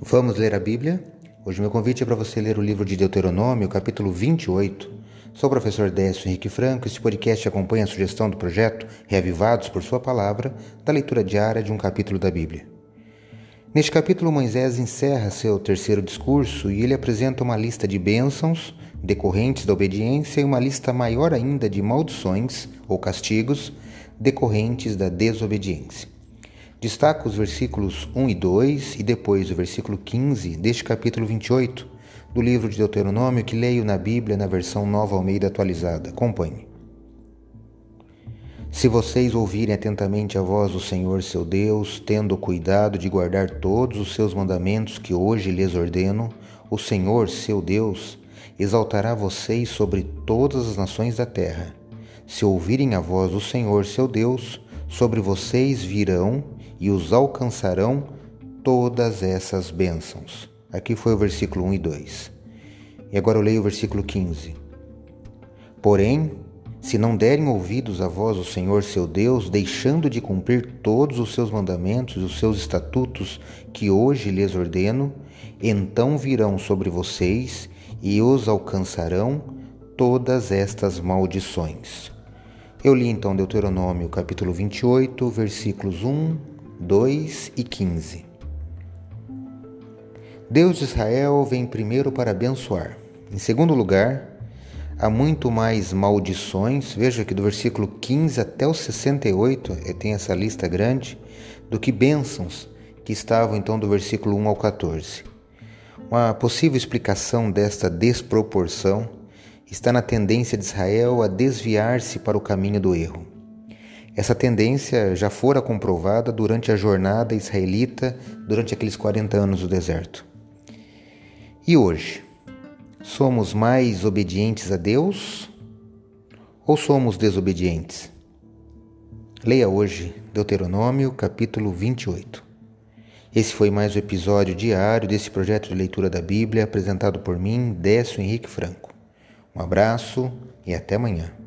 Vamos ler a Bíblia? Hoje meu convite é para você ler o livro de Deuteronômio, capítulo 28. Sou o professor Décio Henrique Franco. Este podcast acompanha a sugestão do projeto Reavivados por Sua Palavra, da leitura diária de um capítulo da Bíblia. Neste capítulo, Moisés encerra seu terceiro discurso e ele apresenta uma lista de bênçãos decorrentes da obediência e uma lista maior ainda de maldições ou castigos decorrentes da desobediência. Destaco os versículos 1 e 2 e depois o versículo 15 deste capítulo 28 do livro de Deuteronômio que leio na Bíblia na versão Nova Almeida atualizada. Acompanhe. Se vocês ouvirem atentamente a voz do Senhor seu Deus, tendo cuidado de guardar todos os seus mandamentos que hoje lhes ordeno, o Senhor seu Deus exaltará vocês sobre todas as nações da terra. Se ouvirem a voz do Senhor seu Deus, sobre vocês virão e os alcançarão todas essas bênçãos. Aqui foi o versículo 1 e 2. E agora eu leio o versículo 15. Porém, se não derem ouvidos à voz do Senhor seu Deus, deixando de cumprir todos os seus mandamentos e os seus estatutos que hoje lhes ordeno, então virão sobre vocês e os alcançarão todas estas maldições. Eu li então Deuteronômio capítulo 28, versículos 1 2 e 15. Deus de Israel vem primeiro para abençoar. Em segundo lugar, há muito mais maldições, veja que do versículo 15 até o 68, eh, tem essa lista grande, do que bênçãos, que estavam então do versículo 1 ao 14. Uma possível explicação desta desproporção está na tendência de Israel a desviar-se para o caminho do erro. Essa tendência já fora comprovada durante a jornada israelita durante aqueles 40 anos do deserto. E hoje, somos mais obedientes a Deus ou somos desobedientes? Leia hoje Deuteronômio, capítulo 28. Esse foi mais um episódio diário desse projeto de leitura da Bíblia apresentado por mim, Décio Henrique Franco. Um abraço e até amanhã.